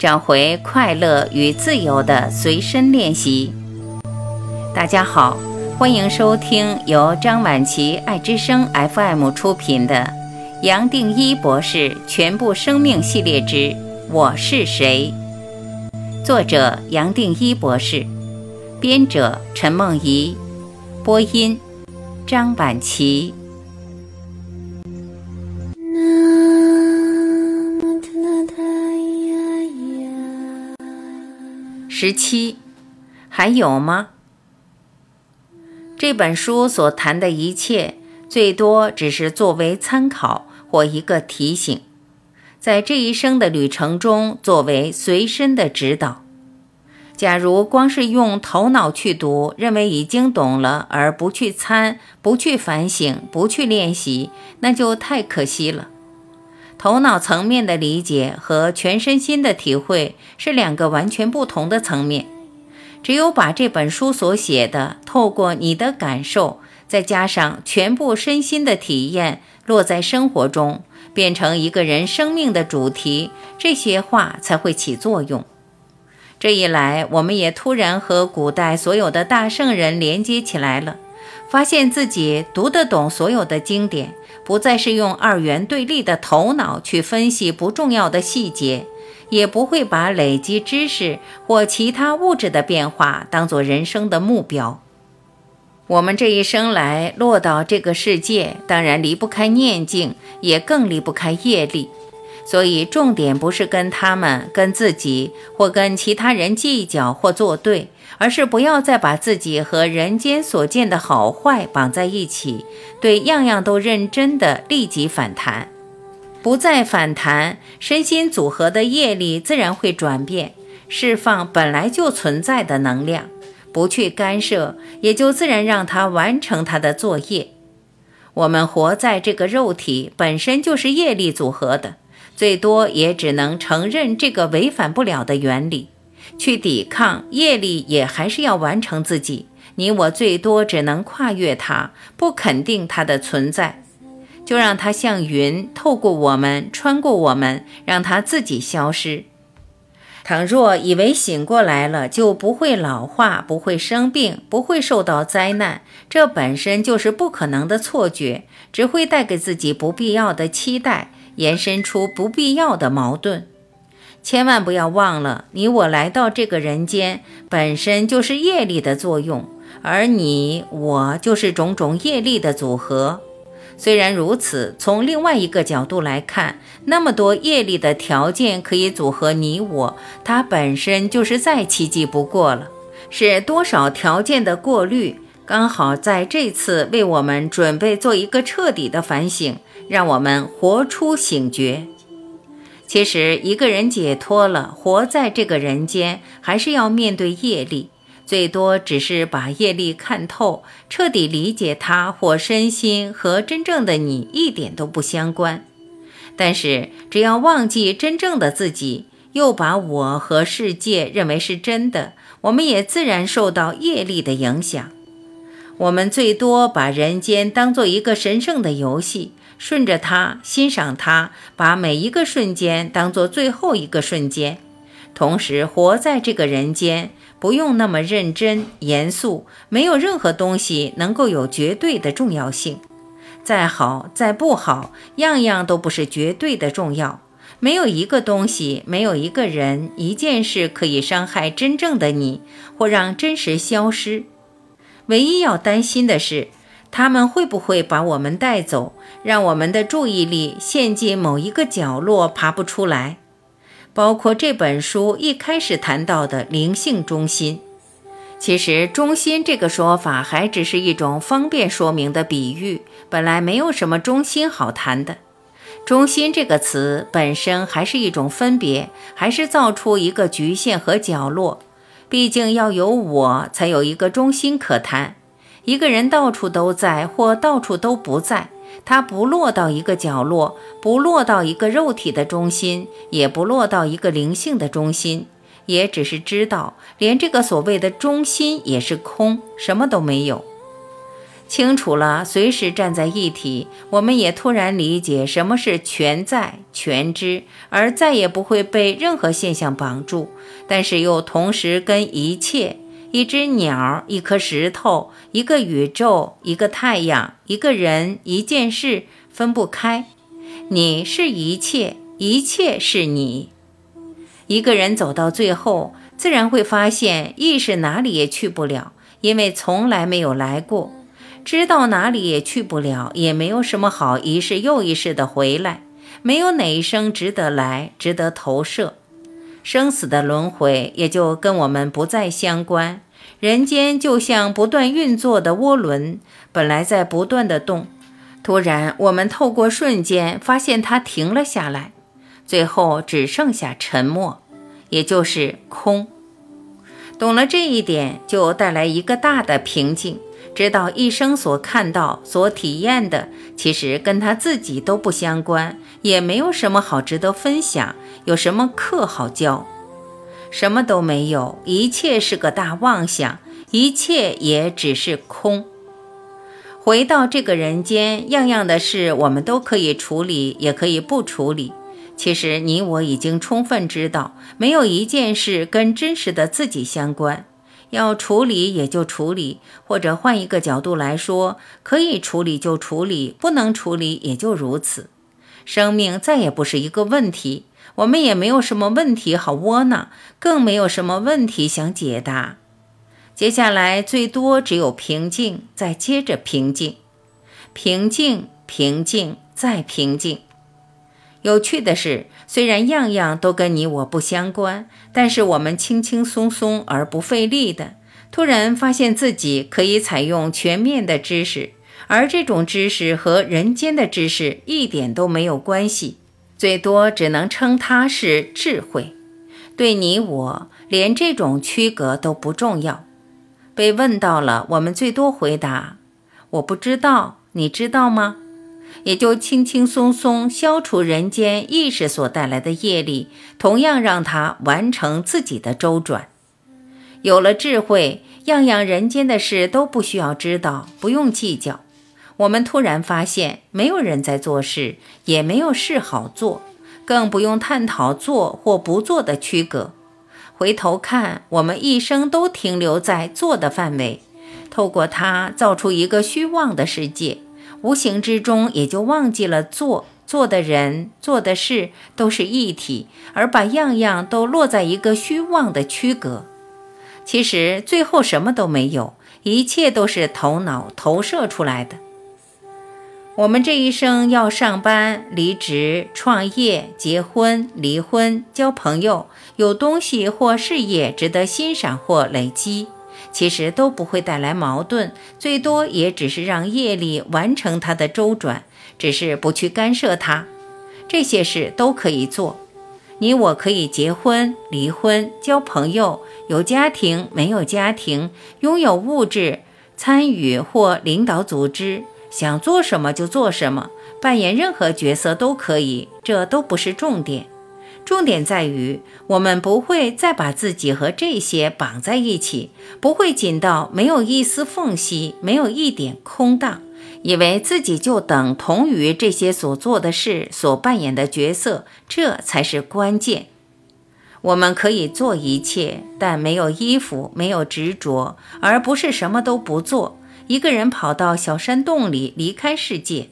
找回快乐与自由的随身练习。大家好，欢迎收听由张晚琪爱之声 FM 出品的《杨定一博士全部生命系列之我是谁》，作者杨定一博士，编者陈梦怡，播音张晚琪。十七，还有吗？这本书所谈的一切，最多只是作为参考或一个提醒，在这一生的旅程中作为随身的指导。假如光是用头脑去读，认为已经懂了，而不去参、不去反省、不去练习，那就太可惜了。头脑层面的理解和全身心的体会是两个完全不同的层面。只有把这本书所写的，透过你的感受，再加上全部身心的体验，落在生活中，变成一个人生命的主题，这些话才会起作用。这一来，我们也突然和古代所有的大圣人连接起来了，发现自己读得懂所有的经典。不再是用二元对立的头脑去分析不重要的细节，也不会把累积知识或其他物质的变化当做人生的目标。我们这一生来落到这个世界，当然离不开念境，也更离不开业力。所以，重点不是跟他们、跟自己或跟其他人计较或作对。而是不要再把自己和人间所见的好坏绑在一起，对样样都认真的立即反弹，不再反弹，身心组合的业力自然会转变，释放本来就存在的能量，不去干涉，也就自然让它完成它的作业。我们活在这个肉体本身就是业力组合的，最多也只能承认这个违反不了的原理。去抵抗业力，也还是要完成自己。你我最多只能跨越它，不肯定它的存在，就让它像云透过我们，穿过我们，让它自己消失。倘若以为醒过来了就不会老化，不会生病，不会受到灾难，这本身就是不可能的错觉，只会带给自己不必要的期待，延伸出不必要的矛盾。千万不要忘了，你我来到这个人间，本身就是业力的作用，而你我就是种种业力的组合。虽然如此，从另外一个角度来看，那么多业力的条件可以组合你我，它本身就是再奇迹不过了。是多少条件的过滤，刚好在这次为我们准备做一个彻底的反省，让我们活出醒觉。其实，一个人解脱了，活在这个人间，还是要面对业力，最多只是把业力看透，彻底理解它，或身心和真正的你一点都不相关。但是，只要忘记真正的自己，又把我和世界认为是真的，我们也自然受到业力的影响。我们最多把人间当做一个神圣的游戏。顺着它，欣赏它，把每一个瞬间当做最后一个瞬间，同时活在这个人间，不用那么认真严肃。没有任何东西能够有绝对的重要性，再好再不好，样样都不是绝对的重要。没有一个东西，没有一个人，一件事可以伤害真正的你，或让真实消失。唯一要担心的是。他们会不会把我们带走，让我们的注意力陷进某一个角落，爬不出来？包括这本书一开始谈到的灵性中心。其实“中心”这个说法还只是一种方便说明的比喻，本来没有什么中心好谈的。中心这个词本身还是一种分别，还是造出一个局限和角落。毕竟要有我才有一个中心可谈。一个人到处都在，或到处都不在，他不落到一个角落，不落到一个肉体的中心，也不落到一个灵性的中心，也只是知道，连这个所谓的中心也是空，什么都没有。清楚了，随时站在一体，我们也突然理解什么是全在全知，而再也不会被任何现象绑住。但是又同时跟一切、一只鸟、一颗石头、一个宇宙、一个太阳、一个人、一件事分不开。你是一切，一切是你。一个人走到最后，自然会发现意识哪里也去不了，因为从来没有来过。知道哪里也去不了，也没有什么好一世又一世的回来，没有哪一生值得来，值得投射。生死的轮回也就跟我们不再相关。人间就像不断运作的涡轮，本来在不断的动，突然我们透过瞬间发现它停了下来，最后只剩下沉默，也就是空。懂了这一点，就带来一个大的平静。知道一生所看到、所体验的，其实跟他自己都不相关，也没有什么好值得分享，有什么课好教，什么都没有，一切是个大妄想，一切也只是空。回到这个人间，样样的事我们都可以处理，也可以不处理。其实你我已经充分知道，没有一件事跟真实的自己相关。要处理也就处理，或者换一个角度来说，可以处理就处理，不能处理也就如此。生命再也不是一个问题，我们也没有什么问题好窝囊，更没有什么问题想解答。接下来最多只有平静，再接着平静，平静，平静，再平静。有趣的是，虽然样样都跟你我不相关，但是我们轻轻松松而不费力的，突然发现自己可以采用全面的知识，而这种知识和人间的知识一点都没有关系，最多只能称它是智慧。对你我，连这种区隔都不重要。被问到了，我们最多回答：“我不知道，你知道吗？”也就轻轻松松消除人间意识所带来的业力，同样让它完成自己的周转。有了智慧，样样人间的事都不需要知道，不用计较。我们突然发现，没有人在做事，也没有事好做，更不用探讨做或不做的区隔。回头看，我们一生都停留在做的范围，透过它造出一个虚妄的世界。无形之中，也就忘记了做做的人、做的事都是一体，而把样样都落在一个虚妄的区隔。其实最后什么都没有，一切都是头脑投射出来的。我们这一生要上班、离职、创业、结婚、离婚、交朋友，有东西或事业值得欣赏或累积。其实都不会带来矛盾，最多也只是让业力完成它的周转，只是不去干涉它。这些事都可以做，你我可以结婚、离婚、交朋友，有家庭没有家庭，拥有物质，参与或领导组织，想做什么就做什么，扮演任何角色都可以，这都不是重点。重点在于，我们不会再把自己和这些绑在一起，不会紧到没有一丝缝隙，没有一点空档，以为自己就等同于这些所做的事、所扮演的角色，这才是关键。我们可以做一切，但没有依附，没有执着，而不是什么都不做，一个人跑到小山洞里离开世界。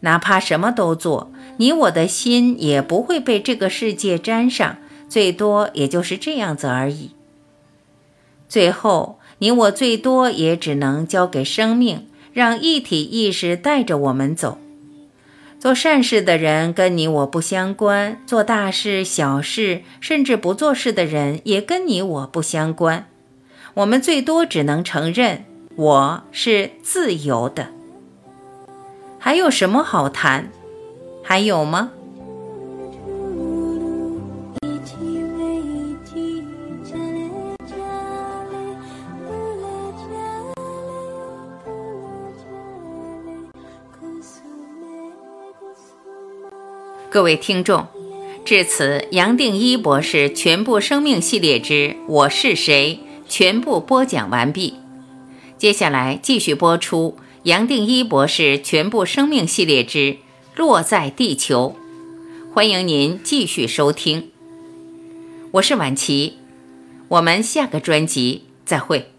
哪怕什么都做，你我的心也不会被这个世界沾上，最多也就是这样子而已。最后，你我最多也只能交给生命，让一体意识带着我们走。做善事的人跟你我不相关，做大事、小事，甚至不做事的人也跟你我不相关。我们最多只能承认，我是自由的。还有什么好谈？还有吗？各位听众，至此，杨定一博士全部生命系列之《我是谁》全部播讲完毕。接下来继续播出。杨定一博士全部生命系列之《落在地球》，欢迎您继续收听。我是婉琪，我们下个专辑再会。